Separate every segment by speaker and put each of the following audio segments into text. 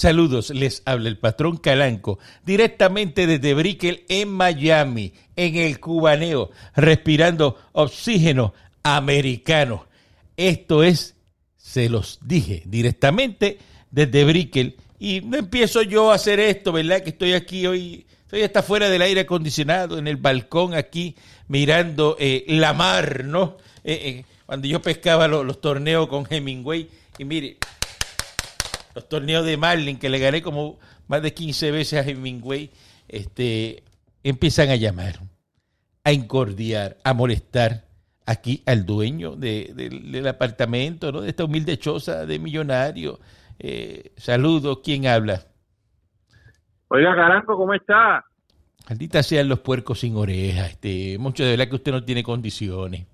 Speaker 1: Saludos, les habla el patrón Calanco, directamente desde Brickell en Miami, en el cubaneo, respirando oxígeno americano. Esto es, se los dije, directamente desde Brickell. Y no empiezo yo a hacer esto, ¿verdad? Que estoy aquí hoy, estoy hasta fuera del aire acondicionado, en el balcón aquí, mirando eh, la mar, ¿no? Eh, eh, cuando yo pescaba los torneos con Hemingway, y mire, los torneos de Marlin, que le gané como más de 15 veces a Hemingway, este, empiezan a llamar, a incordiar, a molestar aquí al dueño del apartamento, ¿no? de esta humilde choza de millonario. Eh, saludos, ¿quién habla?
Speaker 2: Oiga, Caranco, ¿cómo está?
Speaker 1: Maldita sean los puercos sin orejas. Este, mucho de verdad que usted no tiene condiciones.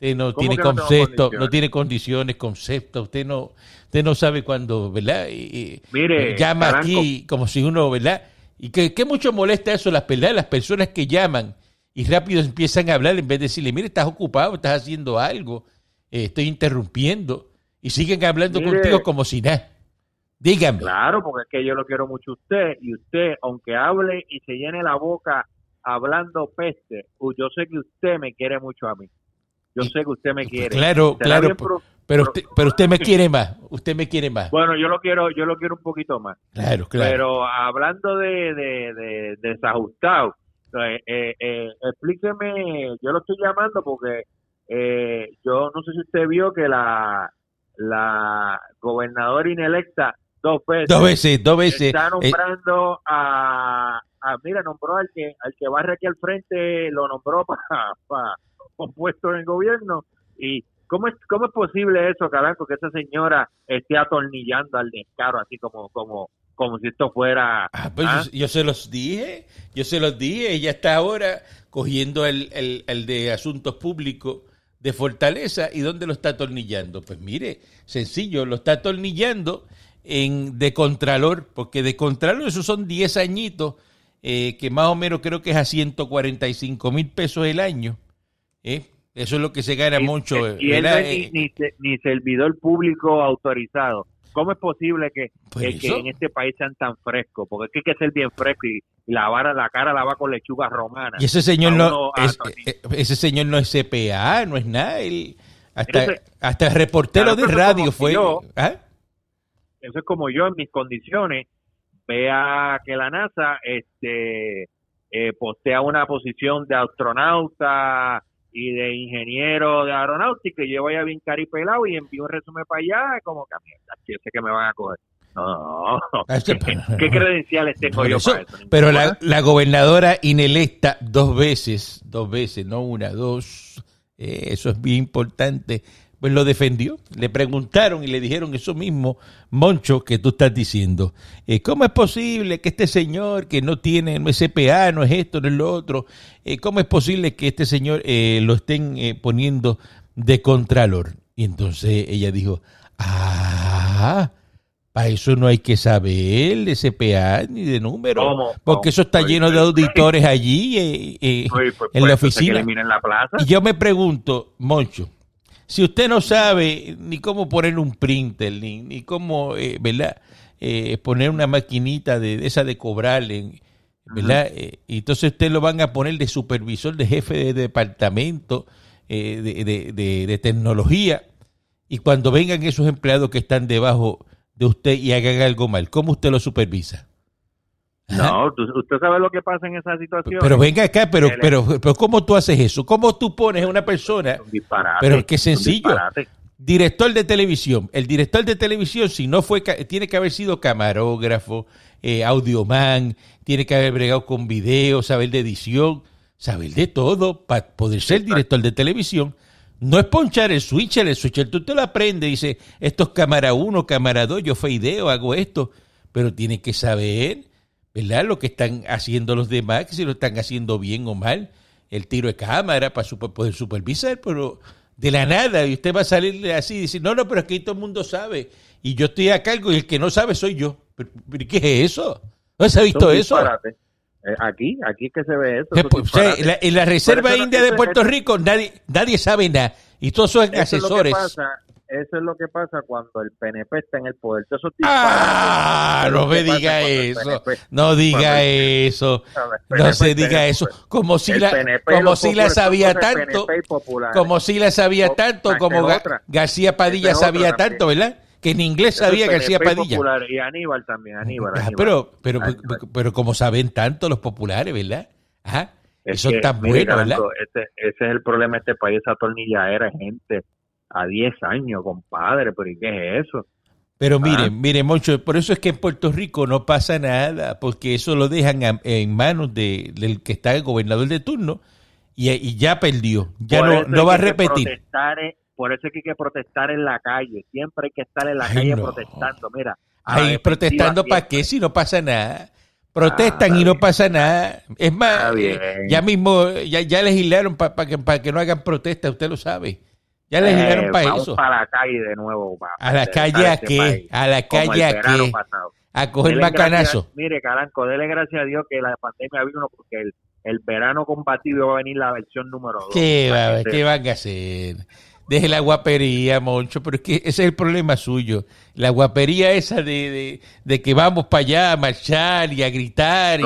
Speaker 1: Usted no tiene concepto, no, tiene condiciones, concepto. Usted no, usted no sabe cuándo, ¿verdad? Y,
Speaker 2: Mire,
Speaker 1: llama aquí como si uno, ¿verdad? Y que, mucho molesta eso, las, las personas que llaman y rápido empiezan a hablar en vez de decirle, mire, estás ocupado, estás haciendo algo, eh, estoy interrumpiendo. Y siguen hablando contigo como si nada. Dígame.
Speaker 2: Claro, porque es que yo lo quiero mucho a usted y usted, aunque hable y se llene la boca hablando peste, yo sé que usted me quiere mucho a mí. Yo sé que usted me quiere.
Speaker 1: Claro, claro. pero, usted, pero usted me quiere más. Usted me quiere más.
Speaker 2: Bueno, yo lo quiero, yo lo quiero un poquito más.
Speaker 1: Claro, claro.
Speaker 2: Pero hablando de, de, desajustado, eh, eh, eh, explíqueme, yo lo estoy llamando porque yo no sé si usted vio que la, la gobernadora inelecta dos veces,
Speaker 1: dos veces, dos veces
Speaker 2: está nombrando a, a, mira, nombró al que al que barre aquí al frente, lo nombró para compuesto en el gobierno. ¿Y cómo es, cómo es posible eso, Caranco, que esa señora esté atornillando al descaro así como, como, como si esto fuera...
Speaker 1: Ah, pues ¿ah? Yo, se los dije, yo se los dije, ella está ahora cogiendo el, el, el de asuntos públicos de Fortaleza y dónde lo está atornillando. Pues mire, sencillo, lo está atornillando en de Contralor, porque de Contralor esos son 10 añitos, eh, que más o menos creo que es a 145 mil pesos el año. ¿Eh? Eso es lo que se gana mucho.
Speaker 2: Y él no es ni, ni, servidor público autorizado. ¿Cómo es posible que, pues en este país sean tan frescos? Porque es que hay que ser bien fresco y, lavar la cara la va con lechuga romana.
Speaker 1: Y ese señor no es, eh, ese señor no es CPA, no es nada. hasta, hasta el reportero de radio fue. ¿ah?
Speaker 2: Eso es como yo en mis condiciones. Vea que la NASA este, eh, postea una posición de astronauta y de ingeniero de aeronáutica y yo voy a bien caripelado y envío un resumen para allá como que yo sé que me van a coger no, ah, ¿Qué, credenciales tengo yo para eso?
Speaker 1: Pero la, la, gobernadora inelecta dos veces, dos veces, no una, dos, eh, eso es bien importante, pues lo defendió. Le preguntaron y le dijeron eso mismo, Moncho, que tú estás diciendo. Eh, ¿Cómo es posible que este señor que no tiene, no es CPA, no es esto, no es lo otro, eh, cómo es posible que este señor eh, lo estén poniendo de contralor? Y entonces ella dijo, ah, para eso no hay que saber de CPA ni de número, porque eso está lleno de auditores allí pues, en la oficina. Y yo me pregunto, Moncho, si usted no sabe ni cómo poner un printer, ni, ni cómo, eh, ¿verdad? Eh, poner una maquinita de, esa de cobrar, ¿verdad? Eh, entonces usted lo van a poner de supervisor, de jefe de departamento de, de, tecnología. Y cuando vengan esos empleados que están debajo de usted y hagan algo mal, ¿cómo usted lo supervisa?
Speaker 2: No, usted sabe lo que pasa en esa situación.
Speaker 1: Pero venga acá, pero, pero, pero ¿cómo tú haces eso? ¿Cómo tú pones a una persona? pero qué sencillo. Director de televisión. El director de televisión, si no fue, tiene que haber sido camarógrafo, eh, audioman, tiene que haber bregado con video, saber de edición, saber de todo para poder ser director de televisión. No es ponchar el switcher, el switcher tú te lo aprendes, dice, esto es cámara 1, cámara 2, yo feideo, hago esto, pero tiene que saber ¿verdad? Lo que están haciendo los demás, que si lo están haciendo bien o mal, el tiro de cámara para poder supervisar, pero de la nada, y usted va a salir así y decir, no, no, pero aquí todo el mundo sabe, y yo estoy a cargo y el que no sabe soy yo. ¿Pero, qué es eso? ¿No se ha visto eso?
Speaker 2: Eh, aquí, aquí es que se ve eso.
Speaker 1: Pues, en, la, Reserva India de Puerto Rico nadie, nadie sabe nada, y todos son asesores.
Speaker 2: Eso es lo que pasa cuando el PNP está en el poder.
Speaker 1: Ah, no me
Speaker 2: ¿qué pasa
Speaker 1: diga eso. No diga eso. No se diga eso. Como si la, como si la sabía tanto. Como si la sabía tanto, como. García Padilla sabía tanto, ¿verdad? Que en inglés sabía García Padilla.
Speaker 2: Y Aníbal también, Aníbal.
Speaker 1: Ah,
Speaker 2: Aníbal.
Speaker 1: pero, pero,
Speaker 2: Aníbal.
Speaker 1: pero, pero como saben tanto los populares, ¿verdad? Ajá.
Speaker 2: Es
Speaker 1: Eso
Speaker 2: que,
Speaker 1: está
Speaker 2: mire,
Speaker 1: bueno, ¿verdad?
Speaker 2: Ese, ese es el problema de este país, esa tornilladera, gente a 10 años, compadre, pero ¿y qué es eso?
Speaker 1: Pero
Speaker 2: Ah.
Speaker 1: mire, mire, Moncho, por eso es que en Puerto Rico no pasa nada, porque eso lo dejan a- en manos de, del que está el gobernador de turno y, y ya perdió. Ya no, no va a repetir.
Speaker 2: por eso es que hay que protestar en la calle, siempre hay que estar en la
Speaker 1: Ay,
Speaker 2: calle
Speaker 1: no.
Speaker 2: protestando, mira.
Speaker 1: Ahí protestando para qué si no pasa nada. Protestan
Speaker 2: Ah,
Speaker 1: y no pasa nada. Es más, eh, ya mismo, ya, ya legislaron para que, pa' que no hagan protesta, usted lo sabe. Ya legislaron
Speaker 2: Eh,
Speaker 1: para
Speaker 2: vamos
Speaker 1: eso.
Speaker 2: para la calle de nuevo. pa-
Speaker 1: ¿A la
Speaker 2: para
Speaker 1: calle a
Speaker 2: este
Speaker 1: qué? ¿A la calle a qué? A coger
Speaker 2: Dele
Speaker 1: macanazo.
Speaker 2: gracias- Mire, Caranco, dele gracias a Dios que la pandemia vino porque el, el verano combativo va a venir la versión número 2.
Speaker 1: ¿Qué, va, ¿Qué van a hacer? Deje la guapería, Moncho, pero es que ese es el problema suyo. La guapería esa de, de, de que vamos para allá a marchar y a gritar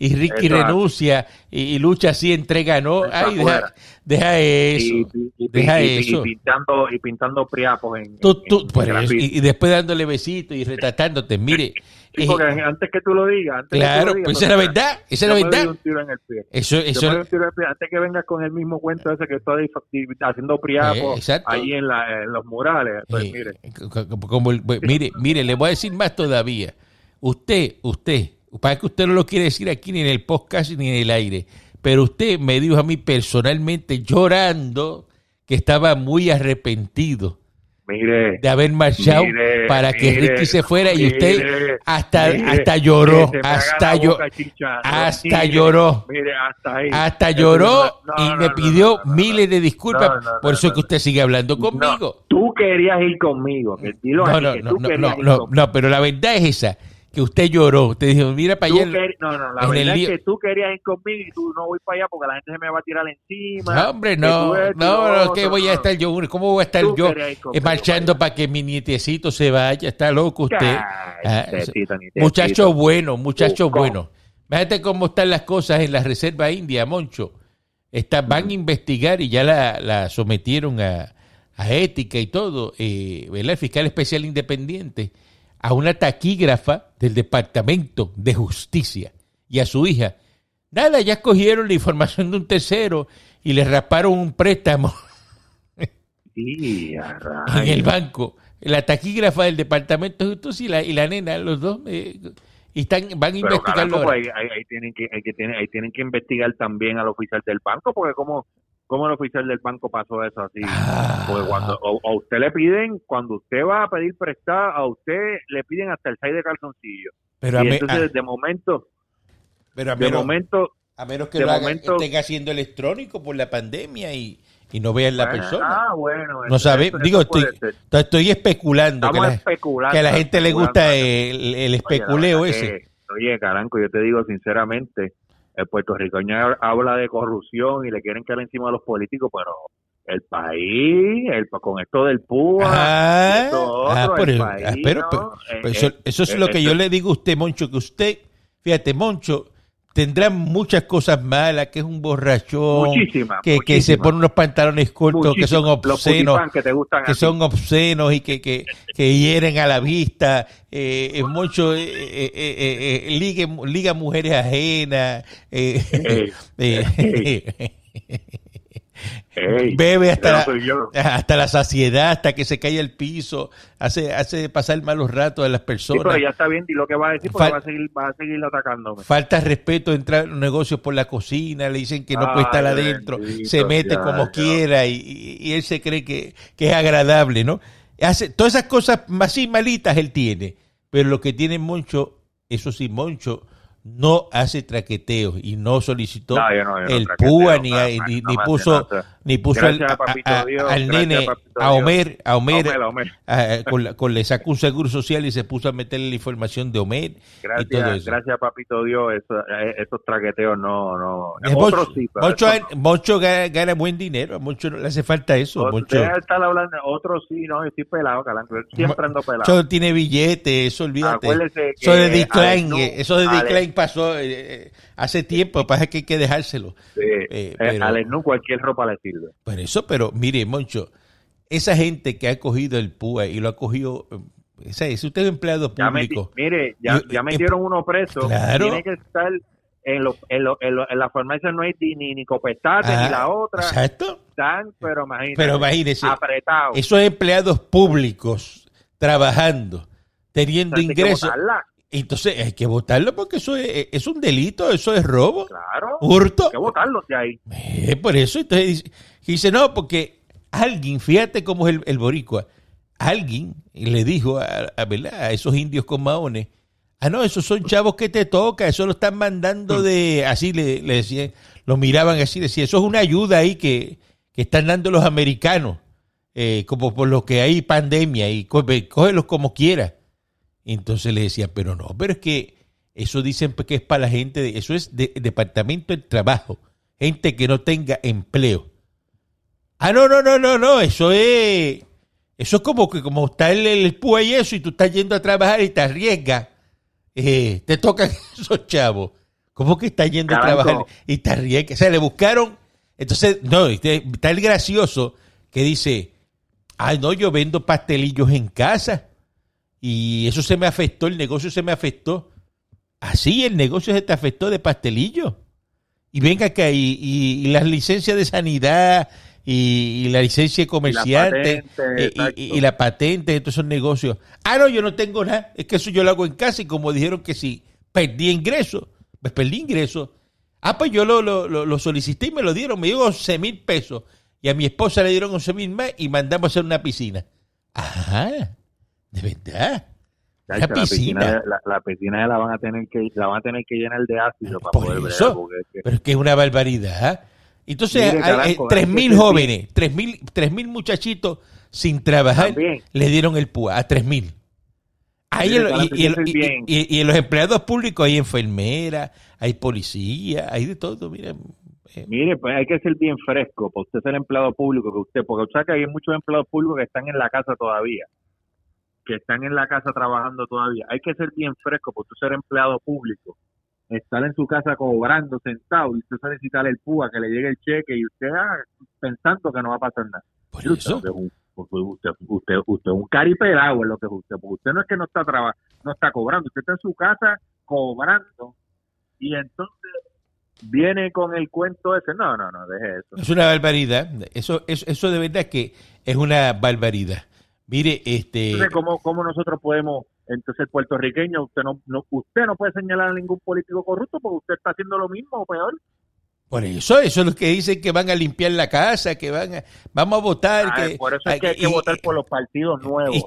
Speaker 1: y, Ricky renuncia y, y lucha así, entrega no. Ay, deja, deja eso.
Speaker 2: y,
Speaker 1: deja eso.
Speaker 2: y pintando y pintando priapos en,
Speaker 1: Tú- tú-
Speaker 2: en- en
Speaker 1: por eso,
Speaker 2: graffiti.
Speaker 1: y, y después dándole besitos y retratándote. Mire,
Speaker 2: Sí,
Speaker 1: eh,
Speaker 2: porque antes que tú lo digas antes que tú
Speaker 1: claro,
Speaker 2: lo digas,
Speaker 1: pues esa es la verdad, esa es la
Speaker 2: me doy
Speaker 1: verdad.
Speaker 2: un tiro en el pie.
Speaker 1: Eso,
Speaker 2: Yo me
Speaker 1: eso,
Speaker 2: doy un tiro en el pie. antes que vengas con el mismo cuento ese que estoy haciendo
Speaker 1: Eh,
Speaker 2: priapos
Speaker 1: exacto.
Speaker 2: ahí en, la, en los murales pues
Speaker 1: Eh,
Speaker 2: mire
Speaker 1: como- pues, mire, mire, le voy a decir más todavía. Usted, usted, para que usted no lo quiere decir aquí ni en el podcast ni en el aire, pero usted me dijo a mí personalmente llorando que estaba muy arrepentido
Speaker 2: mire
Speaker 1: de haber marchado
Speaker 2: Mire,
Speaker 1: para que
Speaker 2: mire,
Speaker 1: Ricky se fuera y usted hasta hasta lloró, hasta yo hasta lloró.
Speaker 2: hasta
Speaker 1: lloró y me pidió miles de disculpas, por eso que usted sigue hablando conmigo.
Speaker 2: tú querías ir conmigo
Speaker 1: No, no, no, no, no, no, pero la verdad es esa, que usted lloró. Usted dijo, mira para allá.
Speaker 2: no, no, la verdad es que tú querías ir conmigo y tú no voy para allá porque la gente se me va a tirar encima.
Speaker 1: No, hombre, no, no, no, que voy a estar yo, ¿cómo voy a estar yo
Speaker 2: conmigo
Speaker 1: marchando
Speaker 2: para
Speaker 1: que mi nietecito se vaya? Está loco usted. Ah,
Speaker 2: ni te
Speaker 1: muchacho bueno, muchacho
Speaker 2: Buscó.
Speaker 1: bueno. Fíjate cómo están las cosas en la Reserva India, Moncho. Está, van a investigar y ya la, la sometieron a, a ética y todo, eh, ¿verdad? El fiscal especial independiente a una taquígrafa del Departamento de Justicia y a su hija. Nada, ya cogieron la información de un tercero y le rasparon un préstamo en el banco. La taquígrafa del Departamento de Justicia y la, y la nena, los dos, eh, y están, van a ahora.
Speaker 2: pues, ahí, ahí- ahí tienen que, ahí, que tienen, ahí tienen que investigar también al oficial del banco, porque como, como el oficial del banco pasó eso así.
Speaker 1: Ah.
Speaker 2: Porque cuando a usted le piden, cuando usted va a pedir prestado, a usted le piden hasta el 6 de calzoncillo.
Speaker 1: Pero a,
Speaker 2: y
Speaker 1: me-
Speaker 2: entonces,
Speaker 1: a-
Speaker 2: de momento,
Speaker 1: pero a
Speaker 2: de
Speaker 1: menos,
Speaker 2: momento,
Speaker 1: a menos que lo hagan-
Speaker 2: momento-
Speaker 1: estén haciendo electrónico por la pandemia y, y no vean la
Speaker 2: bueno,
Speaker 1: persona.
Speaker 2: Ah, bueno.
Speaker 1: no sabe,
Speaker 2: eso-
Speaker 1: digo,
Speaker 2: eso
Speaker 1: estoy, estoy especulando que la, que a la gente le gusta el, especuleo ese.
Speaker 2: que- oye, Caranco, yo te digo sinceramente, el puertorriqueño habla de corrupción y le quieren caer encima a los políticos, pero el país, el, con esto del PUA,
Speaker 1: Ah,
Speaker 2: y esto otro,
Speaker 1: ah, por
Speaker 2: el país,
Speaker 1: ah, pero,
Speaker 2: ¿no?
Speaker 1: pero- pero eso,
Speaker 2: eh,
Speaker 1: eso es
Speaker 2: eh,
Speaker 1: lo que yo le digo a usted, Moncho, que usted, fíjate, Moncho, tendrá muchas cosas malas, que es un borrachón, que, que se pone unos pantalones cortos que son obscenos,
Speaker 2: que te gustan
Speaker 1: que son obscenos y que, que, que hieren a la vista, eh, es mucho, eh, eh, eh, eh, ligue- liga mujeres ajenas, bebe hasta
Speaker 2: no
Speaker 1: la, hasta la saciedad, hasta que se cae al piso, hace, hace pasar malos ratos a las
Speaker 2: Sí,
Speaker 1: personas.
Speaker 2: pero ya está bien, di lo que va a decir, porque
Speaker 1: Fal-
Speaker 2: va a seguir, va a seguir atacándome.
Speaker 1: Falta respeto, entra en los negocios por la cocina, le dicen que no puede estar adentro,
Speaker 2: bendito
Speaker 1: se mete como quiera y, y- y él se cree que, que es agradable, ¿no? Hace, todas esas cosas así malitas él tiene, pero lo que tiene Moncho, eso sí, Moncho no hace traqueteos y no solicitó
Speaker 2: No, no,
Speaker 1: el PUA ni, ni, ni puso. Ni puso al,
Speaker 2: Gracias,
Speaker 1: a- a-
Speaker 2: Dios,
Speaker 1: al
Speaker 2: gracias,
Speaker 1: nene, a. Homer, a Homer,
Speaker 2: Homer, Homer.
Speaker 1: a- con, la- con- le sacó un seguro social y se puso a meterle la información de Homer y todo
Speaker 2: Gracias,
Speaker 1: eso.
Speaker 2: gracias, papito Dios. Eso, eh, esos traqueteos no, no.
Speaker 1: Moncho,
Speaker 2: sí, no.
Speaker 1: Gana, gana buen dinero, Moncho no le hace falta eso. Moncho,
Speaker 2: estar hablando, otros sí, no, yo estoy pelado, calanco. Siempre ando pelado.
Speaker 1: Moncho tiene billetes, eso olvídate.
Speaker 2: Acuérdese que
Speaker 1: Eso de decline, eso de decline pasó eh, eh, hace tiempo, pasa que hay que dejárselo.
Speaker 2: Sí,
Speaker 1: Eh,
Speaker 2: eh,
Speaker 1: pero-
Speaker 2: Alex Nu, cualquier ropa le sirve.
Speaker 1: Por eso, pero mire, Moncho, esa gente que ha cogido el PUA y lo ha cogido, eh, si usted es empleado
Speaker 2: Ya meti-
Speaker 1: público,
Speaker 2: mire, ya,
Speaker 1: Yo-
Speaker 2: ya
Speaker 1: eh,
Speaker 2: metieron uno preso.
Speaker 1: claro.
Speaker 2: Tiene que estar en, lo, en, lo, en, lo- en la farmacia no hay ni, ni, ni copestate
Speaker 1: Ah,
Speaker 2: ni la otra.
Speaker 1: exacto,
Speaker 2: Están, pero imagínate.
Speaker 1: pero imagínese,
Speaker 2: apretados.
Speaker 1: esos empleados públicos trabajando, teniendo ingresos, entonces hay que votarlo porque eso es, es un delito, eso es robo,
Speaker 2: Claro.
Speaker 1: hurto.
Speaker 2: Hay que botarlos de ahí.
Speaker 1: Eh, por eso, entonces dice, dice, no, porque alguien, fíjate cómo es el, el boricua, alguien le dijo a, a, a esos indios con maones, ah, no, esos son chavos que te toca, eso lo están mandando de, así le, le decían, lo miraban así, decía, eso es una ayuda ahí que, que están dando los americanos, eh, como por lo que hay pandemia, y có- cógelos como quiera. Entonces le decía, pero no, pero es que eso dicen que es para la gente, de- eso es de, departamento del trabajo, gente que no tenga empleo. Ah, no, no, no, no, no, eso es, eso es como que como está el, el púa y eso, y tú estás yendo a trabajar y te arriesgas, eh, te tocan esos chavos. ¿Cómo que estás yendo a trabajar y te arriesgas? O sea, le buscaron, entonces, no, este- está el gracioso que dice, ay, no, yo vendo pastelillos en casa y eso se me afectó, el negocio se me afectó. Así, el negocio se te afectó de pastelillo. Y venga acá, y, y- y las licencias de sanidad y, y la licencia de comerciante y- la patente de todos esos negocios. Ah, no, yo no tengo nada. Es que eso yo lo hago en casa y como dijeron que si perdí ingresos, pues perdí ingresos. Ah, pues yo lo, lo, lo- lo solicité y me lo dieron. Me dio 11 mil pesos. Y a mi esposa le dieron 11 mil más y mandamos a hacer una piscina. Ajá, de verdad. La
Speaker 2: la,
Speaker 1: piscina.
Speaker 2: la, la piscina la van a tener que la van a tener que llenar de ácido para
Speaker 1: Por
Speaker 2: poder bregar,
Speaker 1: eso.
Speaker 2: porque es que-
Speaker 1: Pero es que es una barbaridad. Entonces, tres mil jóvenes, tres mil, tres mil muchachitos sin trabajar,
Speaker 2: También.
Speaker 1: le dieron el PUA a tres mil. Ahí y,
Speaker 2: Caranco,
Speaker 1: y los empleados públicos hay enfermeras, hay policía, hay de todo. Mira, eh,
Speaker 2: Mire, pues hay que ser bien fresco para usted ser empleado público, que usted, porque usted que hay muchos empleados públicos que están en la casa todavía, que están en la casa trabajando todavía. Hay que ser bien fresco para usted ser empleado público, estar en su casa cobrando sentado y usted solicitar el PUA, que le llegue el cheque y usted ah, pensando que no va a pasar nada.
Speaker 1: por eso.
Speaker 2: Usted, es un- usted, usted, un caripelado es lo que es usted, porque usted no es que no está traba, no está cobrando, usted está en su casa cobrando y entonces viene con el cuento ese. No, no, no, deje eso.
Speaker 1: Es una barbaridad. Eso, eso, eso de verdad que es una barbaridad. Mire, este.
Speaker 2: Entonces, ¿cómo, ¿cómo nosotros podemos, entonces el puertorriqueño, usted no, no, usted no puede señalar a ningún político corrupto porque usted está haciendo lo mismo o peor?
Speaker 1: Por eso, eso es lo que dicen que van a limpiar la casa, que van a, vamos a votar.
Speaker 2: Ay,
Speaker 1: que,
Speaker 2: por eso es que hay que
Speaker 1: y-
Speaker 2: votar por los partidos nuevos.
Speaker 1: y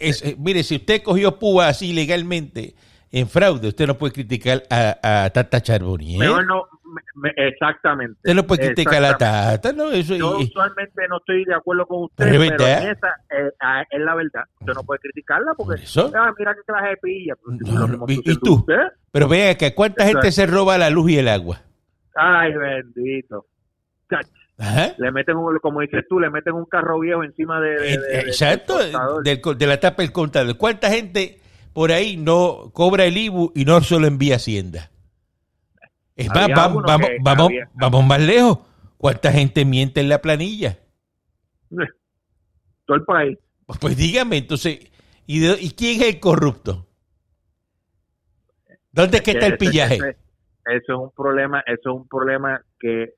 Speaker 1: es- mire, si usted cogió púa así legalmente en fraude, usted no puede criticar a, a Tata Charbonnier.
Speaker 2: Mejor no, me- me- exactamente.
Speaker 1: Usted no puede criticar a. Tata, ¿no? Eso,
Speaker 2: Yo
Speaker 1: y-
Speaker 2: usualmente no estoy de acuerdo con usted,
Speaker 1: Pero
Speaker 2: pero, en esa eh, ah, es la verdad. Usted no puede criticarla porque,
Speaker 1: Por eso.
Speaker 2: ah, mira qué clase de pilla. Pues,
Speaker 1: No,
Speaker 2: mismo
Speaker 1: y- y tú.
Speaker 2: usted.
Speaker 1: pero vean acá, ¿cuánta
Speaker 2: Exacto.
Speaker 1: gente se roba la luz y el agua?
Speaker 2: Ay, bendito.
Speaker 1: Ajá.
Speaker 2: Le meten, un, como dices tú, le meten un carro viejo encima de... de-
Speaker 1: Eh,
Speaker 2: de- de-
Speaker 1: Exacto,
Speaker 2: del
Speaker 1: de la tapa del contador. ¿Cuánta gente por ahí no cobra el IBU y no se lo envía a Hacienda? Es más,
Speaker 2: Había
Speaker 1: vamos, vamos, vamos, más lejos. ¿Cuánta gente miente en la planilla?
Speaker 2: Todo el país.
Speaker 1: Pues dígame, entonces, ¿y, de- y quién es el corrupto? ¿Dónde es que está el pillaje?
Speaker 2: Eso es un problema, eso es un problema que,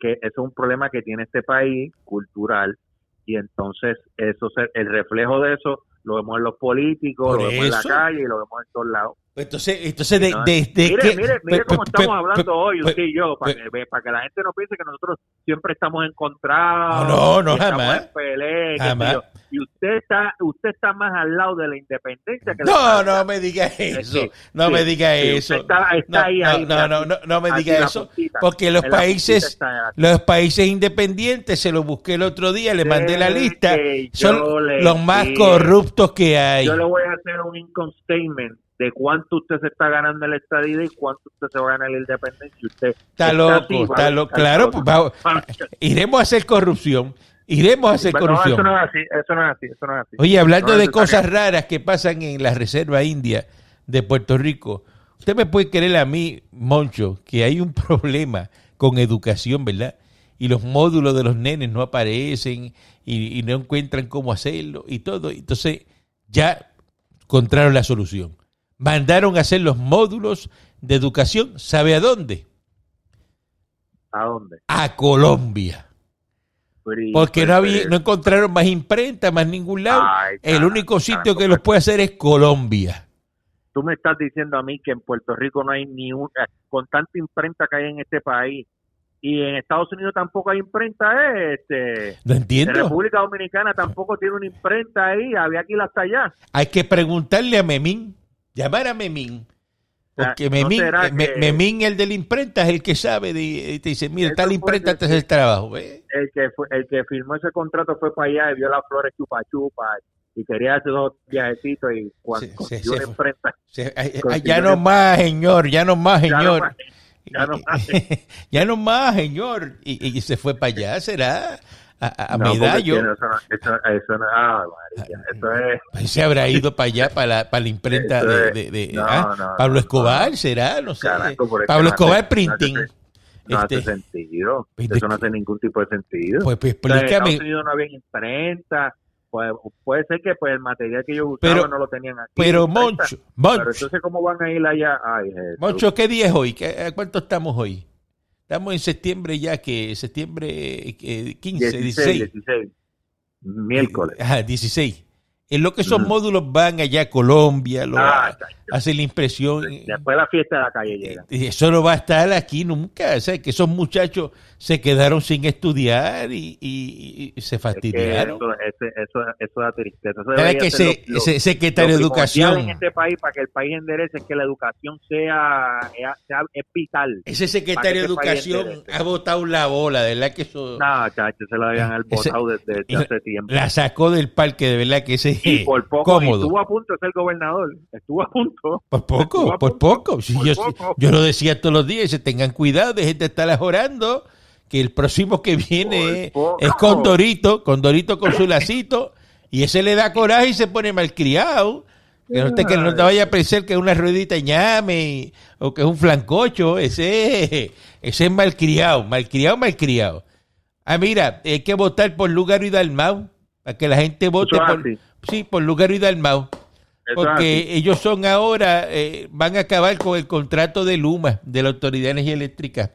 Speaker 2: que eso es un problema que tiene este país cultural y entonces eso el reflejo de eso lo vemos en los políticos,
Speaker 1: Por
Speaker 2: lo vemos en la calle y lo vemos en todos lados.
Speaker 1: Entonces, entonces de, de- de
Speaker 2: mire, mire, mire cómo estamos hablando hoy, usted y yo, para que, ve- para que la gente no piense que nosotros siempre estamos encontrados.
Speaker 1: No, no, jamás.
Speaker 2: en pelea,
Speaker 1: Jamás.
Speaker 2: y usted está usted está más al lado de la independencia que
Speaker 1: No,
Speaker 2: la
Speaker 1: no me diga eso.
Speaker 2: Sí,
Speaker 1: No
Speaker 2: sí,
Speaker 1: me diga
Speaker 2: sí,
Speaker 1: eso.
Speaker 2: está- está
Speaker 1: No,
Speaker 2: ahí,
Speaker 1: no,
Speaker 2: ahí,
Speaker 1: no, no, no, no me diga eso.
Speaker 2: puntita,
Speaker 1: Porque los países, los países independientes, se los busqué el otro día, le mandé la lista, son los más corruptos que hay.
Speaker 2: Yo le voy a hacer un income statement de cuánto usted se está ganando en la estadía y cuánto usted se va a ganar en la independencia. Usted
Speaker 1: Está loco, está loco. Claro, pues, vamos, iremos a hacer corrupción. Iremos a hacer
Speaker 2: No, eso
Speaker 1: corrupción.
Speaker 2: no es así, eso no es así, eso no es así.
Speaker 1: Oye, hablando
Speaker 2: No
Speaker 1: de cosas raras que pasan en la Reserva India de Puerto Rico, usted me puede creer a mí, Moncho, que hay un problema con educación, ¿verdad? Y los módulos de los nenes no aparecen y, y no encuentran cómo hacerlo y todo. Entonces, ya encontraron la solución. Mandaron a hacer los módulos de educación, ¿sabe a dónde?
Speaker 2: ¿A dónde?
Speaker 1: A Colombia. Porque no, había,
Speaker 2: eh,
Speaker 1: no encontraron más imprenta, más ningún lado.
Speaker 2: Ay,
Speaker 1: El único sitio que los puede hacer es Colombia.
Speaker 2: Tú me estás diciendo a mí que en Puerto Rico no hay ni un, eh, con tanta imprenta que hay en este país y en Estados Unidos tampoco hay imprenta, eh, este,
Speaker 1: No
Speaker 2: en
Speaker 1: entiendo.
Speaker 2: República Dominicana tampoco tiene una imprenta ahí, había que ir hasta allá.
Speaker 1: Hay que preguntarle a Memín, llamar a Memín. Porque
Speaker 2: Ah, ¿no
Speaker 1: Memín,
Speaker 2: será
Speaker 1: eh, Me-
Speaker 2: que-
Speaker 1: Memín, el de la imprenta, es el que sabe. Y te dice, mira, tal imprenta
Speaker 2: que-
Speaker 1: te hace el trabajo. ¿ve?
Speaker 2: El que fue, el que firmó ese contrato fue para allá y vio las flores chupa chupa y quería hacer dos viajecitos y cuando consiguió
Speaker 1: sí,
Speaker 2: una imprenta
Speaker 1: Se- ay,
Speaker 2: Consiguió
Speaker 1: ya no más, señor, ya no más, señor.
Speaker 2: ya no más.
Speaker 1: Ya no más, señor. Y, y se fue para allá, será a, a
Speaker 2: No,
Speaker 1: Medallo.
Speaker 2: tiene- Eso no, eso, eso no, ah, María, eso es
Speaker 1: Pues se habrá ido para allá, para la, para la imprenta de, ah, Pablo Escobar, será, no sé.
Speaker 2: Carajo,
Speaker 1: Pablo Escobar
Speaker 2: hace- no hace
Speaker 1: Printing. Este,
Speaker 2: hace sentido.
Speaker 1: pues,
Speaker 2: Eso no hace ningún tipo de sentido.
Speaker 1: pues, pues explícame.
Speaker 2: Unidos no había imprenta. Pues, puede ser que pues el material que ellos usaban
Speaker 1: Pero-
Speaker 2: no lo tenían aquí.
Speaker 1: Pero
Speaker 2: imprenta.
Speaker 1: Moncho,
Speaker 2: Pero
Speaker 1: Moncho,
Speaker 2: entonces, ¿cómo van a ir allá? Ay.
Speaker 1: Moncho, ¿qué día es hoy? ¿Qué- ¿A cuánto estamos hoy? Estamos en septiembre ya, que septiembre eh, 15, 16.
Speaker 2: 16, 16. Miércoles.
Speaker 1: Ajá, 16. En lo que esos módulos van allá a Colombia, lo,
Speaker 2: Ah,
Speaker 1: hacen la impresión.
Speaker 2: Después la fiesta de la calle llega.
Speaker 1: Y eso no va a estar aquí nunca. O sea, que esos muchachos se quedaron sin estudiar y, y- y se
Speaker 2: Es que
Speaker 1: fastidiaron.
Speaker 2: eso, eso, eso da tristeza. Eso
Speaker 1: que ese,
Speaker 2: lo- lo-
Speaker 1: ese secretario de Educación,
Speaker 2: en este país para que el país enderece es que la educación sea, sea, es vital.
Speaker 1: ese secretario de
Speaker 2: este
Speaker 1: Educación ha botado la bola, de verdad que eso
Speaker 2: No, chacho, se la habían botado desde, desde hace tiempo.
Speaker 1: la sacó del parque, de verdad que ese
Speaker 2: Y por poco,
Speaker 1: cómodo.
Speaker 2: estuvo a punto de ser gobernador. Estuvo a punto.
Speaker 1: Por poco, por
Speaker 2: punto,
Speaker 1: poco. Sí,
Speaker 2: por
Speaker 1: yo,
Speaker 2: poco.
Speaker 1: yo lo decía todos los días, dice, tengan cuidado, dejen de estar ajorando, que el próximo que viene
Speaker 2: Por
Speaker 1: es
Speaker 2: poco.
Speaker 1: Condorito, Condorito con su lacito, y ese le da coraje y se pone malcriado. Que no te, que no te vaya a pensar que es una ruedita ñame y- o que es un flancocho, ese, ese es malcriado, malcriado, malcriado. Ah, mira, hay que votar por Lugaro y Dalmau, para que la gente vote
Speaker 2: es
Speaker 1: por. Sí, por Lugaro y Dalmau. Porque ellos son ahora, eh, van a acabar con el contrato de Luma, de la Autoridad de Energía Eléctrica.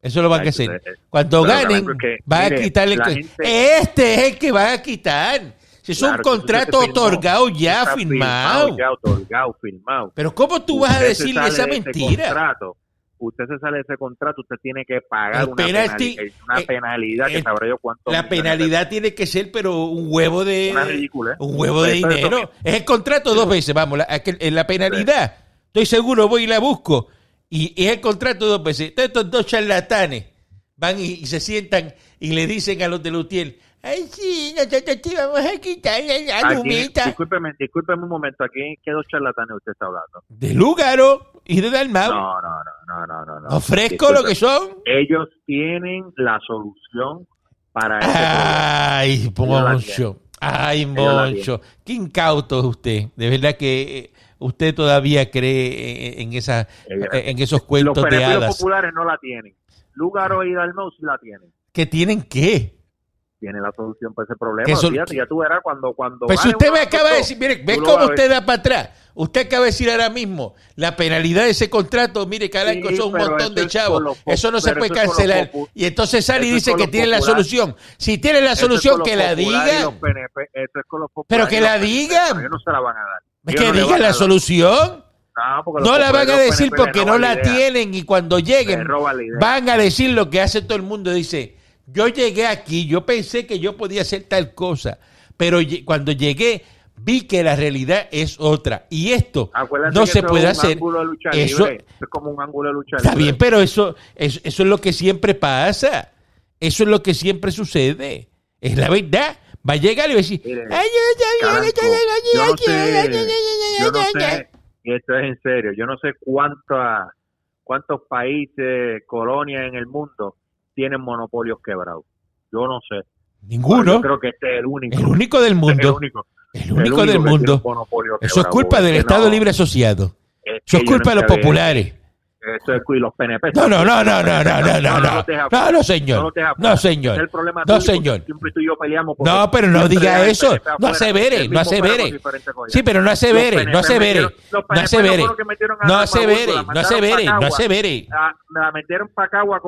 Speaker 1: Eso lo van a hacer.
Speaker 2: pues, eh,
Speaker 1: Cuando ganen, van a quitarle.
Speaker 2: gente-
Speaker 1: Este es el que van a quitar. Si es un
Speaker 2: Claro,
Speaker 1: contrato
Speaker 2: firmó,
Speaker 1: otorgado ya, firmado.
Speaker 2: Ya otorgado, firmado.
Speaker 1: Pero ¿cómo tú vas a decirle esa mentira?
Speaker 2: contrato, usted se sale de ese contrato, usted tiene que pagar
Speaker 1: El
Speaker 2: una,
Speaker 1: penalti-
Speaker 2: penali- una
Speaker 1: eh,
Speaker 2: penalidad que sabrá yo cuánto.
Speaker 1: La penalidad tiene que ser, pero un huevo de.
Speaker 2: Una ridícula, ¿eh?
Speaker 1: Un huevo de dinero. Es el contrato dos veces, vamos. La, en la penalidad, estoy seguro, voy y la busco. Y, y es el contrato dos veces. Entonces, estos dos charlatanes van y, y se sientan y le dicen a los de Lutiel: Ay, sí, nosotros te vamos a quitar la lumita.
Speaker 2: discúlpeme, discúlpeme un momento, aquí qué dos charlatanes usted está hablando.
Speaker 1: De Lúgaro y de Dalmau.
Speaker 2: No, no, no, no, no, no.
Speaker 1: fresco lo que son.
Speaker 2: Ellos tienen la solución para ese
Speaker 1: Ay, Moncho. Ay, Moncho. Qué incauto es usted. De verdad que eh, usted todavía cree en, esa,
Speaker 2: Ella-
Speaker 1: en esos
Speaker 2: Los
Speaker 1: cuentos de
Speaker 2: beneficios
Speaker 1: hadas.
Speaker 2: populares no la tienen. Lugaro y Dalmau sí la tienen.
Speaker 1: ¿Que tienen qué?
Speaker 2: Tiene la solución para ese problema.
Speaker 1: Que son-
Speaker 2: Fíjate, ya tú verás cuando... cuando
Speaker 1: Pues si
Speaker 2: gane
Speaker 1: usted me acaba de decir, mire,
Speaker 2: tú
Speaker 1: ¿ves
Speaker 2: lo
Speaker 1: cómo usted da para atrás? Usted acaba de decir ahora mismo, la penalidad de ese contrato, mire, Caranco,
Speaker 2: Sí,
Speaker 1: son un montón
Speaker 2: eso
Speaker 1: de chavos. Eso no se puede
Speaker 2: eso
Speaker 1: cancelar. Y entonces sale y
Speaker 2: eso
Speaker 1: dice que tiene la solución. Si tiene la
Speaker 2: Eso
Speaker 1: solución, que la diga.
Speaker 2: eso es con los
Speaker 1: Pero que la
Speaker 2: ellos no se la van a dar.
Speaker 1: Que
Speaker 2: no
Speaker 1: diga la solución.
Speaker 2: No,
Speaker 1: la van a decir porque no la
Speaker 2: idea.
Speaker 1: tienen y cuando lleguen van a decir lo que hace todo el mundo. Dice, yo llegué aquí, yo pensé que yo podía hacer tal cosa, pero cuando llegué vi que la realidad es otra. Y esto
Speaker 2: Acuérdate
Speaker 1: no se puede
Speaker 2: es
Speaker 1: hacer. Eso-
Speaker 2: es como un ángulo de lucha
Speaker 1: Está
Speaker 2: libre.
Speaker 1: bien, pero eso, eso, eso es lo que siempre pasa. Eso es lo que siempre sucede. Es la verdad. Va a llegar y va a decir,
Speaker 2: Mire,
Speaker 1: "Ay,
Speaker 2: yo yo no
Speaker 1: ay, ay".
Speaker 2: sé, y esto es en serio, yo no sé cuántas, cuántos países, colonias en el mundo tienen monopolios quebrados. Yo no sé.
Speaker 1: Ninguno.
Speaker 2: Yo creo que este es el único.
Speaker 1: El único del
Speaker 2: El
Speaker 1: mundo. El
Speaker 2: el
Speaker 1: único
Speaker 2: único
Speaker 1: del mundo. Eso es culpa del Estado
Speaker 2: no,
Speaker 1: Libre Asociado.
Speaker 2: es
Speaker 1: Eso es culpa de los populares.
Speaker 2: Eso es y los PNP.
Speaker 1: No, no, no, no, no, no, no, no,
Speaker 2: no
Speaker 1: no. No, señor. No, señor.
Speaker 2: el problema
Speaker 1: No, señor.
Speaker 2: Siempre tú y yo peleamos.
Speaker 1: No, pero no diga eso. No asevere, no asevere. Sí, pero no asevere, no asevere. No asevere. No asevere, no asevere, no asevere.
Speaker 2: la metieron para Cagua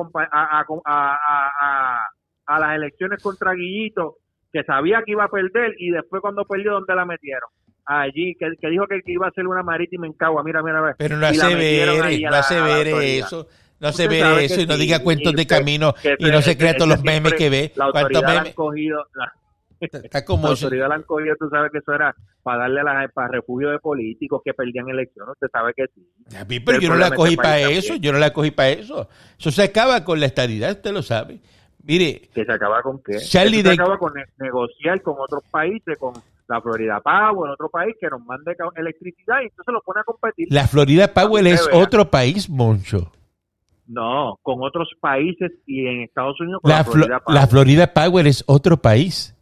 Speaker 2: a las elecciones contra Guillito, que sabía que iba a perder y después cuando perdió, ¿dónde la metieron? Allí, que, que dijo que iba a hacer una marítima en Cagua, mira, mira, mira.
Speaker 1: Pero no asevere,
Speaker 2: a
Speaker 1: no
Speaker 2: a
Speaker 1: asevere eso. No asevere
Speaker 2: sabe
Speaker 1: eso y no
Speaker 2: sí,
Speaker 1: diga cuentos de
Speaker 2: usted-
Speaker 1: camino y no se crea todos los memes que ve.
Speaker 2: La
Speaker 1: ¿Cuántos
Speaker 2: autoridad la han cogido, la,
Speaker 1: Está como
Speaker 2: la autoridad la han cogido, tú sabes que eso era para darle la, para refugio de políticos que perdían elecciones, usted sabe que sí.
Speaker 1: A mí, pero yo no la cogí
Speaker 2: este
Speaker 1: para eso,
Speaker 2: también.
Speaker 1: yo no la cogí para eso. Eso se acaba con la estadidad, usted lo sabe. Mire,
Speaker 2: que se acaba con qué?
Speaker 1: Charlie
Speaker 2: se acaba con ne- negociar con otros países, con la Florida Power, otro país que nos mande electricidad y entonces lo pone a competir.
Speaker 1: la Florida
Speaker 2: usted
Speaker 1: es otro país, Moncho.
Speaker 2: No, con otros países y en Estados Unidos con
Speaker 1: La,
Speaker 2: la,
Speaker 1: Flo-
Speaker 2: Florida Power.
Speaker 1: la Florida Power es otro país.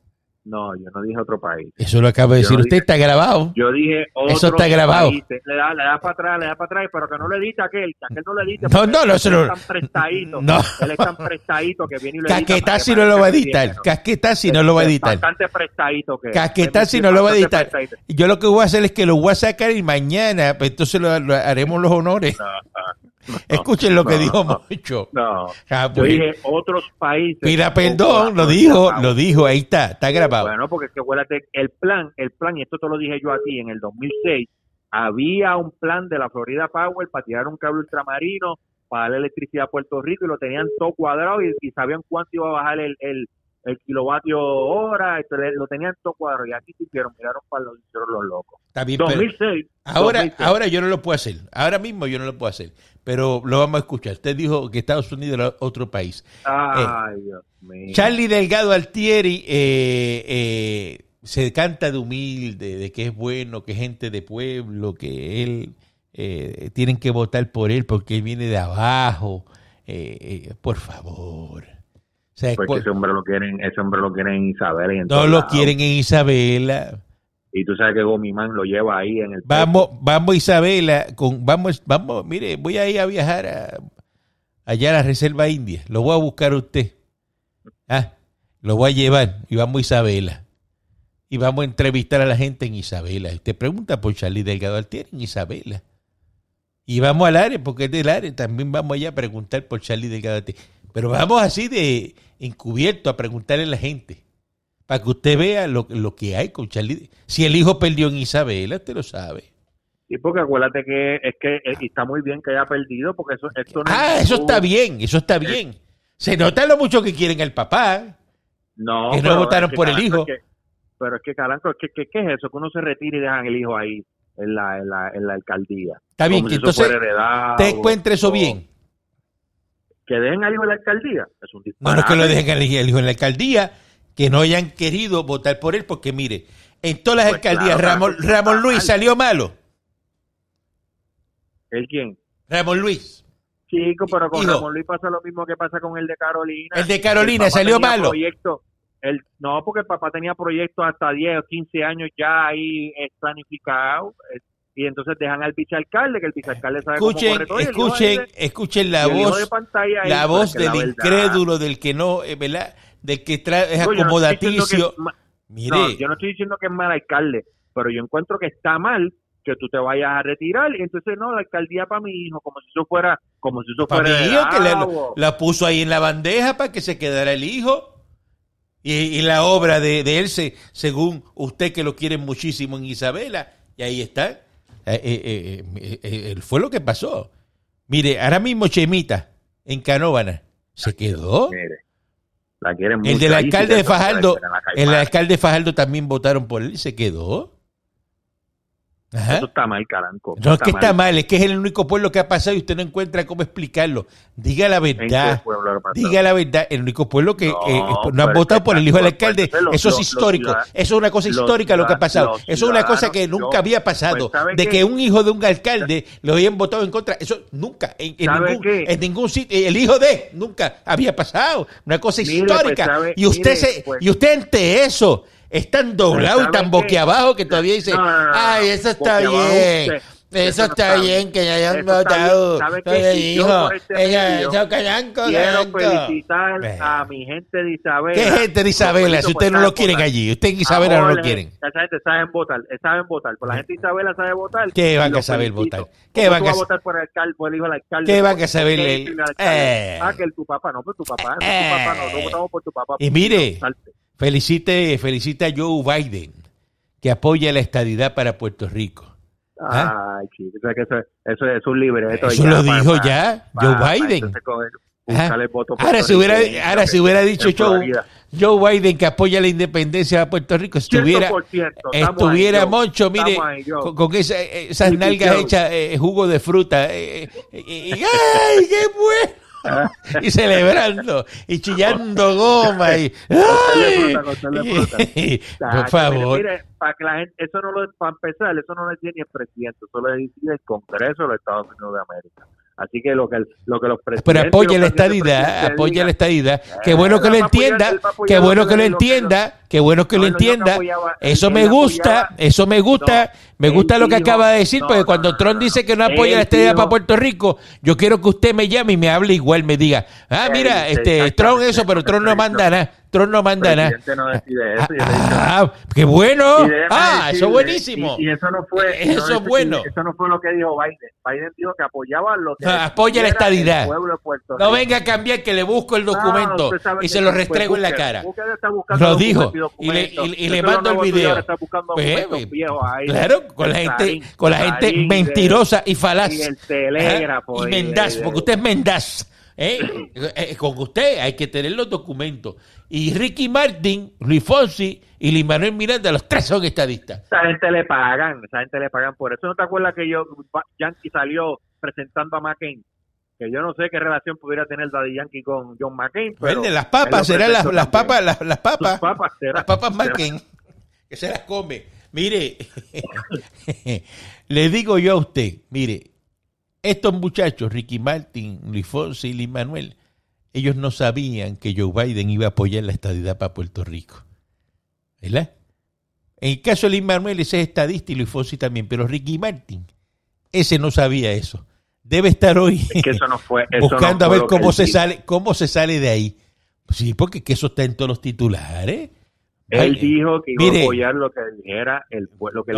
Speaker 2: No, yo no dije otro país.
Speaker 1: Eso lo acaba de
Speaker 2: Yo
Speaker 1: decir
Speaker 2: no
Speaker 1: usted,
Speaker 2: dije-
Speaker 1: está grabado.
Speaker 2: Yo dije otros
Speaker 1: Eso está grabado.
Speaker 2: Le da, le da para atrás, le da para atrás, pero que no le edite a aquel, que aquel no le edite.
Speaker 1: No, no, no,
Speaker 2: él
Speaker 1: eso no-
Speaker 2: es tan prestadito,
Speaker 1: No.
Speaker 2: él es tan prestadito que viene y lo edita que
Speaker 1: no lo va a editar. Casquetazzi no lo va a editar.
Speaker 2: Bastante prestadito que.
Speaker 1: Casquetazzi no lo va a editar. Yo lo que voy a hacer es que lo voy a sacar y mañana, pues entonces lo, lo haremos los honores. Escuchen lo que dijo. Moncho.
Speaker 2: No,
Speaker 1: Ah,
Speaker 2: yo
Speaker 1: pues,
Speaker 2: dije otros países. Con
Speaker 1: perdón,
Speaker 2: la
Speaker 1: lo dijo, lo dijo, ahí está, está grabado.
Speaker 2: Bueno, porque es que acuérdate, el plan, el plan, y esto te lo dije yo a ti en el 2006, había un plan de la Florida Power para tirar un cable ultramarino para darle electricidad a Puerto Rico y lo tenían todo cuadrado y, y sabían cuánto iba a bajar el, el, el kilovatio hora, entonces, lo tenían todo cuadrado y aquí se hicieron, miraron para los, los locos.
Speaker 1: Está bien, pero
Speaker 2: 2006.
Speaker 1: ahora,
Speaker 2: 2006.
Speaker 1: ahora yo no lo puedo hacer. Ahora mismo yo no lo puedo hacer. Pero lo vamos a escuchar. Usted dijo que Estados Unidos era otro país.
Speaker 2: Ay, Dios mío.
Speaker 1: Charlie Delgado Altieri eh, eh, se canta de humilde, de que es bueno, que es gente de pueblo, que él eh, tienen que votar por él porque él viene de abajo. Eh, eh, por favor. O sea,
Speaker 2: Porque
Speaker 1: por-
Speaker 2: ese hombre lo quieren, ese hombre lo quieren en Isabel y en
Speaker 1: no
Speaker 2: todos
Speaker 1: lo quieren en Isabela.
Speaker 2: Y tú sabes que Gomimán lo lleva ahí en el
Speaker 1: Vamos, vamos Isabela, con, vamos, vamos, mire, voy a ir a viajar a- allá a la Reserva India. Lo voy a buscar a usted. Ah, lo voy a llevar y vamos a Isabela. Y vamos a entrevistar a la gente en Isabela. Usted pregunta por Charlie Delgado Altieri en Isabela. Y vamos al área, porque es del área. También vamos allá a preguntar por Charlie Delgado Altieri. Pero vamos así de encubierto a preguntarle a la gente. Para que usted vea lo, lo que hay con Charlie. Si el hijo perdió en Isabela, usted lo sabe.
Speaker 2: Sí, porque acuérdate que es que eh, y está muy bien que haya perdido, porque eso, esto no
Speaker 1: Ah,
Speaker 2: es
Speaker 1: eso está bien, eso está bien. Se nota lo mucho que quieren al papá.
Speaker 2: No,
Speaker 1: que no votaron
Speaker 2: es que,
Speaker 1: por el hijo.
Speaker 2: es que- pero es que Calanco, ¿qué, qué, qué es eso? Que uno se retire y dejan el hijo ahí en la, en la, en la alcaldía.
Speaker 1: Está bien,
Speaker 2: Como
Speaker 1: que
Speaker 2: si
Speaker 1: entonces
Speaker 2: heredado,
Speaker 1: te encuentre eso bien.
Speaker 2: Que dejen al hijo en la alcaldía. Es un
Speaker 1: No, no es que lo dejen al hijo en la alcaldía, que no hayan querido votar por él, porque mire, en todas las
Speaker 2: Pues
Speaker 1: alcaldías
Speaker 2: claro,
Speaker 1: Ramón, Luis salió malo.
Speaker 2: ¿El quién?
Speaker 1: Ramón Luis.
Speaker 2: Chico, pero con
Speaker 1: Hijo.
Speaker 2: Ramón Luis pasa lo mismo que pasa con el de Carolina.
Speaker 1: El de Carolina
Speaker 2: papá
Speaker 1: salió malo.
Speaker 2: proyectos- el, no, porque el papá tenía proyectos hasta 10 o 15 años ya ahí eh, planificados. eh, y entonces dejan al vicealcalde, que el vicealcalde sabe cómo
Speaker 1: Escuchen,
Speaker 2: corre todo, el
Speaker 1: escuchen,
Speaker 2: de-
Speaker 1: escuchen la
Speaker 2: el
Speaker 1: voz, la voz
Speaker 2: la
Speaker 1: del incrédulo, del que no, eh, ¿verdad? Del que tra- es
Speaker 2: no que
Speaker 1: acomodaticio. Mire,
Speaker 2: No, yo no estoy diciendo que es mal alcalde, pero yo encuentro que está mal que tú te vayas a retirar y entonces no, la alcaldía para mi hijo, como si eso fuera, como si eso
Speaker 1: para
Speaker 2: fuera
Speaker 1: mi hijo, que
Speaker 2: heredado.
Speaker 1: la puso ahí en la bandeja para que se quedara el hijo. Y, y la obra de, de él, se, según usted que lo quiere muchísimo en Isabela, y ahí está. Eh, eh, eh, eh, eh, eh, fue lo que pasó. Mire, ahora mismo Chemita, en Canóvana, se quedó.
Speaker 2: Mire, La quieren mucho.
Speaker 1: El del alcalde de Fajardo, el alcalde de Fajardo también votaron por él y se quedó. Ajá.
Speaker 2: Eso está mal, Calanco.
Speaker 1: No es que está mal, es que es el único pueblo que ha pasado y usted no encuentra cómo explicarlo. Diga la
Speaker 2: ¿En qué
Speaker 1: verdad. Diga la verdad, el único pueblo que
Speaker 2: No,
Speaker 1: eh, no,
Speaker 2: pero
Speaker 1: han votado por el hijo del alcalde,
Speaker 2: pues, los-
Speaker 1: eso es histórico, eso es una cosa histórica lo que ha pasado, eso es una cosa que nunca
Speaker 2: yo-
Speaker 1: había pasado,
Speaker 2: pues, ¿sabe
Speaker 1: de
Speaker 2: qué?
Speaker 1: que un hijo de un alcalde lo habían votado en contra, eso nunca, en, en
Speaker 2: ¿Sabe
Speaker 1: ningún, en ningún sitio, el hijo de, nunca había pasado, una cosa
Speaker 2: Mire, pues,
Speaker 1: histórica,
Speaker 2: ¿sabe?
Speaker 1: y usted
Speaker 2: Mire,
Speaker 1: se,
Speaker 2: pues-
Speaker 1: y usted ante eso, es tan doblado y
Speaker 2: ¿sabe
Speaker 1: tan boquiabajo que todavía dice,
Speaker 2: No, no, no,
Speaker 1: ay, eso está bien.
Speaker 2: usted.
Speaker 1: Eso está bien que hayan
Speaker 2: Eso está
Speaker 1: votado.
Speaker 2: por medio
Speaker 1: eso cañanco,
Speaker 2: Quiero felicitar a mi gente de Isabela.
Speaker 1: ¿Qué gente de Isabela? Si ustedes no lo quieren allí, usted en Isabela no lo quieren.
Speaker 2: Esa gente sabe votar, eh, saben votar. Pues la gente de Isabela sabe votar.
Speaker 1: ¿Qué van a saber votar? ¿Qué
Speaker 2: ¿Cómo
Speaker 1: van a
Speaker 2: votar por el alcalde, por el hijo del alcalde?
Speaker 1: ¿Qué van
Speaker 2: ¿Por
Speaker 1: a saber? Eh.
Speaker 2: Ah, que tu papá, no, pues tu papá, no,
Speaker 1: Eh.
Speaker 2: tu papá, no, no votamos por tu papá.
Speaker 1: Y mire. Felicite, felicite a Joe Biden, que apoya la estadidad para Puerto Rico. ¿Ah?
Speaker 2: Ay, chico, o sea que eso, eso es un libreto.
Speaker 1: Eso
Speaker 2: ya
Speaker 1: lo
Speaker 2: para-
Speaker 1: dijo
Speaker 2: para-
Speaker 1: ya
Speaker 2: para-
Speaker 1: Joe Biden.
Speaker 2: el voto
Speaker 1: Ahora si hubiera, ahora si hubiera dicho Joe. Joe Biden que apoya la independencia de Puerto Rico, estuviera,
Speaker 2: 100%, estamos
Speaker 1: estuviera
Speaker 2: ahí.
Speaker 1: Moncho, mire,
Speaker 2: ahí,
Speaker 1: con, con esa- esas
Speaker 2: Sí,
Speaker 1: nalgas
Speaker 2: Joe.
Speaker 1: hechas eh, jugo de fruta. eh, eh, eh, eh, ¡Ay, qué bueno! y celebrando y chillando goma y por favor.
Speaker 2: Mire, para que la gente, eso no lo, para empezar, eso no lo decide ni el presidente, eso lo decide el Congreso de los Estados Unidos de América. Así que lo que, lo que los presidentes.
Speaker 1: pero apoya la estadidad apoya la estadidad. Qué bueno que lo entienda qué bueno
Speaker 2: que
Speaker 1: lo entienda qué bueno que lo entienda eso me gusta eso me gusta me gusta lo que acaba de decir porque cuando Trump dice que no apoya la estadidad para Puerto Rico yo quiero que usted me llame y me hable igual me diga ah mira este Trump eso pero Trump no manda nada Trump no manda nada
Speaker 2: no decide eso. yo le he dicho,
Speaker 1: ah qué bueno
Speaker 2: Y
Speaker 1: ah eso es buenísimo
Speaker 2: Y, y eso no fue.
Speaker 1: Eso
Speaker 2: no
Speaker 1: es
Speaker 2: eso-
Speaker 1: bueno.
Speaker 2: Eso no fue lo que dijo Biden. Biden dijo que apoyaba lo que.
Speaker 1: Ah, apoya la estadidad. no venga a cambiar que le busco el documento
Speaker 2: No, usted sabe
Speaker 1: y se lo
Speaker 2: pues,
Speaker 1: restrego en la cara Lo dijo, y le- y- mando el video. Pues, pues,
Speaker 2: viejos ahí.
Speaker 1: Claro, con la gente,
Speaker 2: Tarín,
Speaker 1: con la gente
Speaker 2: Tarín,
Speaker 1: mentirosa y falaz.
Speaker 2: Y el telégrafo.
Speaker 1: Y mendaz, porque usted es mendaz. ¿Eh? Eh, Con usted hay que tener los documentos. Y Ricky Martin, Luis Fonsi y Luis Manuel Miranda, los tres son estadistas.
Speaker 2: Esa gente le pagan, esa gente le pagan por eso. ¿No te acuerdas que yo, Yankee salió presentando a McCain? Que yo no sé qué relación pudiera tener Daddy Yankee con John McCain, pero...
Speaker 1: Bueno, las papas serán las, las papas, las, las papas.
Speaker 2: Papas
Speaker 1: Las papas McCain, que se las come. Mire, le digo yo a usted, mire, estos muchachos, Ricky Martin, Luis Fonsi y Luis Manuel, ellos no sabían que Joe Biden iba a apoyar la estadidad para Puerto Rico. ¿Verdad? En el caso de Luis Manuel, ese es estadista y Luis Fonsi también, pero Ricky Martin, ese no sabía eso. Debe estar hoy
Speaker 2: Es que eso no fue... eso
Speaker 1: buscando
Speaker 2: no
Speaker 1: a
Speaker 2: fue
Speaker 1: ver
Speaker 2: lo que
Speaker 1: cómo se
Speaker 2: dijo.
Speaker 1: sale, cómo se sale de ahí. Sí, porque que eso está en todos los titulares.
Speaker 2: Él dijo que iba
Speaker 1: Mire.
Speaker 2: a apoyar lo que dijera el, que dijera pueblo de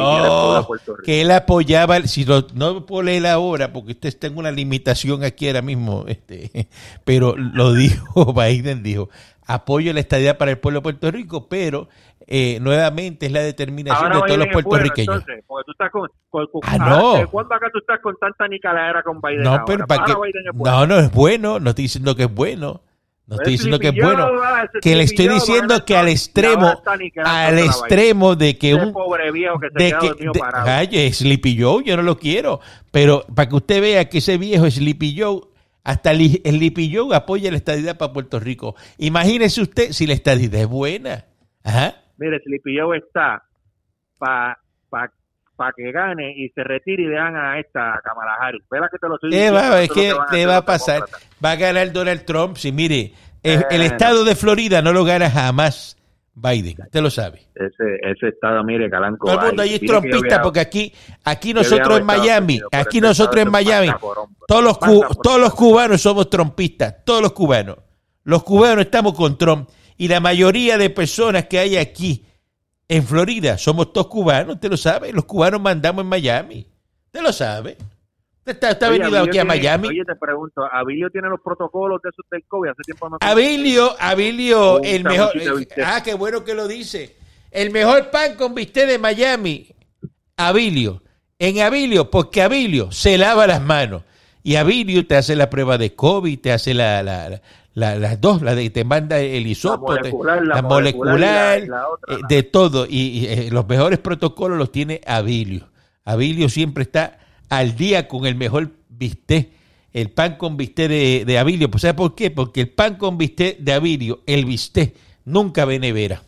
Speaker 1: No,
Speaker 2: Puerto Rico.
Speaker 1: que él apoyaba, si lo- no puedo leer ahora porque usted está en una limitación aquí ahora mismo, este, pero lo dijo Biden, dijo, apoyo la estadía para el pueblo de Puerto Rico, pero eh, nuevamente es la determinación
Speaker 2: Ahora
Speaker 1: de todos los puertorriqueños.
Speaker 2: entonces, porque tú estás con, con- con-
Speaker 1: Ah, no.
Speaker 2: ¿de ¿Cuándo acá tú estás con tanta nicaladera con Biden
Speaker 1: no,
Speaker 2: ahora?
Speaker 1: pero para
Speaker 2: Biden es bueno.
Speaker 1: no, no es bueno, no estoy diciendo que es bueno, no estoy
Speaker 2: Ese
Speaker 1: diciendo que es bueno,
Speaker 2: ah,
Speaker 1: que le estoy diciendo que al extremo, al extremo de que un
Speaker 2: pobre viejo que se
Speaker 1: de que de-. Ay, Sleepy Joe, yo no lo quiero, pero para que usted vea que ese viejo Sleepy Joe, hasta el Sleepy Joe apoya la estadidad para Puerto Rico. Imagínese usted si la estadidad es buena. Ajá.
Speaker 2: Mire, Sleepy Joe está para pa, pa que gane y se retire y dejan a esta Kamala Harris. Vela que te lo estoy
Speaker 1: ¿Qué
Speaker 2: diciendo,
Speaker 1: va, es que,
Speaker 2: es lo van
Speaker 1: ¿qué
Speaker 2: hacer
Speaker 1: va a pasar? Va a ganar Donald Trump. Si mire, el, el estado de Florida no lo gana jamás Biden. Usted lo sabe.
Speaker 2: Ese, ese estado, mire, Calanco.
Speaker 1: Todo el mundo allí es trompista porque aquí, aquí nosotros en Miami,
Speaker 2: Unidos,
Speaker 1: aquí nosotros en Miami, todos los, todos los cubanos somos trompistas, todos los cubanos. Los cubanos estamos con Trump y la mayoría de personas que hay aquí en Florida somos todos cubanos, usted lo sabe, los cubanos mandamos en Miami, usted lo sabe. Usted está, está
Speaker 2: Oye,
Speaker 1: venido
Speaker 2: Abilio
Speaker 1: aquí a Miami.
Speaker 2: Oye, te pregunto, ¿Abilio tiene los protocolos de esos del COVID? Hace tiempo no
Speaker 1: Abilio, Abilio, el mejor.
Speaker 2: bistec.
Speaker 1: Ah, qué bueno que lo dice. El mejor pan con bistec de Miami, Abilio. En Abilio, porque Abilio se lava las manos. Y Abilio te hace la prueba de COVID, te hace la, la, la- las dos, la de te manda el hisopo,
Speaker 2: La molecular, la
Speaker 1: la
Speaker 2: molecular
Speaker 1: molecular,
Speaker 2: y la- y la otra,
Speaker 1: eh,
Speaker 2: la-
Speaker 1: de todo. Y, y, eh, los mejores protocolos los tiene Abilio. Abilio siempre está al día con el mejor bistec, el pan con bistec de, de Abilio. Pues ¿sabe por qué? Porque el pan con bistec de Abilio, el bistec, nunca ve nevera.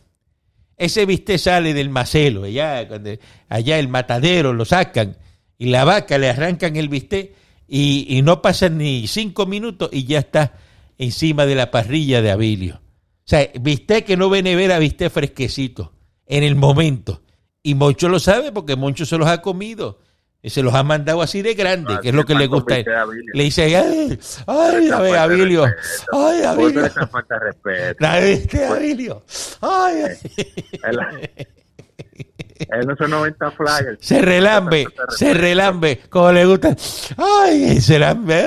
Speaker 1: Ese bistec sale del macelo, allá, cuando- allá el matadero lo sacan y la vaca le arrancan el bistec y, y no pasan ni cinco minutos y ya está encima de la parrilla de Abilio. O sea, bistec que no ve nevera, bistec fresquecito, en el momento. Y Moncho lo sabe porque Moncho se los ha comido. Y se los ha mandado así de grande,
Speaker 2: Ah,
Speaker 1: que es lo que le gusta. Le dice, ay, ay, a ver, Abilio, ay, Abilio,
Speaker 2: falta respeto.
Speaker 1: la viste, Abilio, ay, ay.
Speaker 2: Él, él no son 90 flyers.
Speaker 1: Se relambe, se relambe, como le gusta. Ay, se lambe.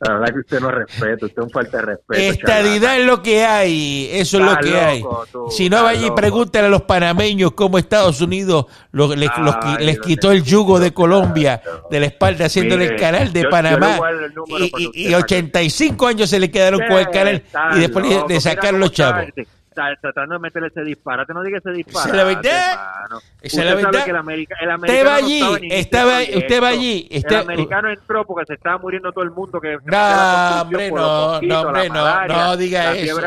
Speaker 2: La verdad que usted no respeta, usted es un falta de respeto.
Speaker 1: Estadidad es lo que hay, eso es lo que hay.
Speaker 2: tú,
Speaker 1: Si no, vaya y pregúntale a los panameños cómo Estados Unidos les, los quitó el yugo de Colombia de la espalda haciéndole el canal de
Speaker 2: yo-
Speaker 1: Panamá. Y, y-
Speaker 2: usted
Speaker 1: y
Speaker 2: saque.
Speaker 1: 85 años se le quedaron con el canal y después le-
Speaker 2: loco,
Speaker 1: le
Speaker 2: mira
Speaker 1: sacaron los chavos.
Speaker 2: Tratando de meterle ese disparate, no diga ese disparate.
Speaker 1: Esa es la verdad.
Speaker 2: hermano.
Speaker 1: Esa es
Speaker 2: Usted
Speaker 1: la
Speaker 2: sabe
Speaker 1: verdad.
Speaker 2: que el, el
Speaker 1: Usted va
Speaker 2: americano no
Speaker 1: allí,
Speaker 2: estaba
Speaker 1: estaba- usted va allí,
Speaker 2: el americano entró porque se estaba muriendo todo el mundo. Que
Speaker 1: No, hombre, no, no, hombre, no, diga eso.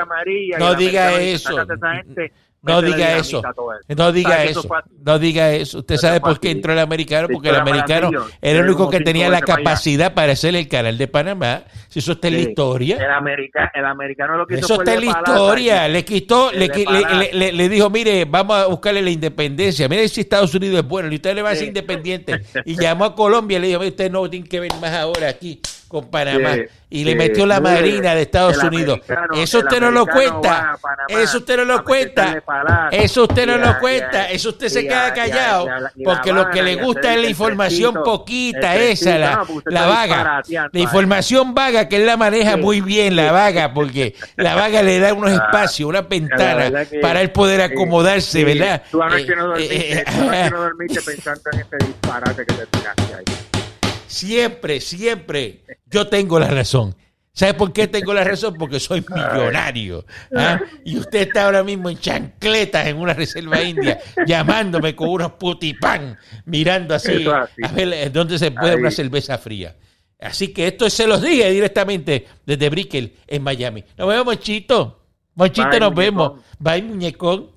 Speaker 1: No diga
Speaker 2: americano
Speaker 1: eso.
Speaker 2: "Sácate a esa gente,
Speaker 1: No diga eso.
Speaker 2: a todo eso".
Speaker 1: No diga
Speaker 2: ¿Sabes que
Speaker 1: eso. No diga eso. Usted sabe por qué entró el americano, porque el americano era el único que tenía la capacidad para hacer el canal de Panamá. Si eso está en la historia.
Speaker 2: El, america- el americano lo que hizo
Speaker 1: Eso está en la historia. Le quitó, le, dijo, mire, vamos a buscarle la independencia. Mire si Estados Unidos es bueno y usted le va a ser independiente. Y llamó a Colombia y le dijo, "Mire, usted no tiene que ver más ahora aquí con Panamá. Y le metió la marina de Estados Unidos. Eso usted no lo cuenta.
Speaker 2: Panamá
Speaker 1: Eso usted no lo cuenta. Eso usted no lo cuenta. Eso usted se queda callado. Porque lo que le gusta es la
Speaker 2: el
Speaker 1: información poquita esa, la, la vaga. La información vaga, que él la maneja muy bien, la vaga, porque la vaga le da unos
Speaker 2: Ah,
Speaker 1: espacios, una
Speaker 2: la
Speaker 1: ventana
Speaker 2: verdad que-
Speaker 1: para él poder acomodarse. ¿verdad?
Speaker 2: Tú anoche
Speaker 1: Eh, eh,
Speaker 2: tú anoche no dormiste pensando en este disparate que te tiraste ahí.
Speaker 1: Siempre, siempre yo tengo la razón. ¿Sabe por qué tengo la razón? Porque soy millonario. ¿ah? Y usted está ahora mismo en chancletas en una reserva india, llamándome con unos putipán, mirando así, a ver dónde se puede
Speaker 2: Ahí.
Speaker 1: una cerveza fría. Así que esto se los dije directamente desde Brickell en Miami. Nos vemos, Monchito. Monchito,
Speaker 2: Bye,
Speaker 1: nos vemos. Bye, muñecón.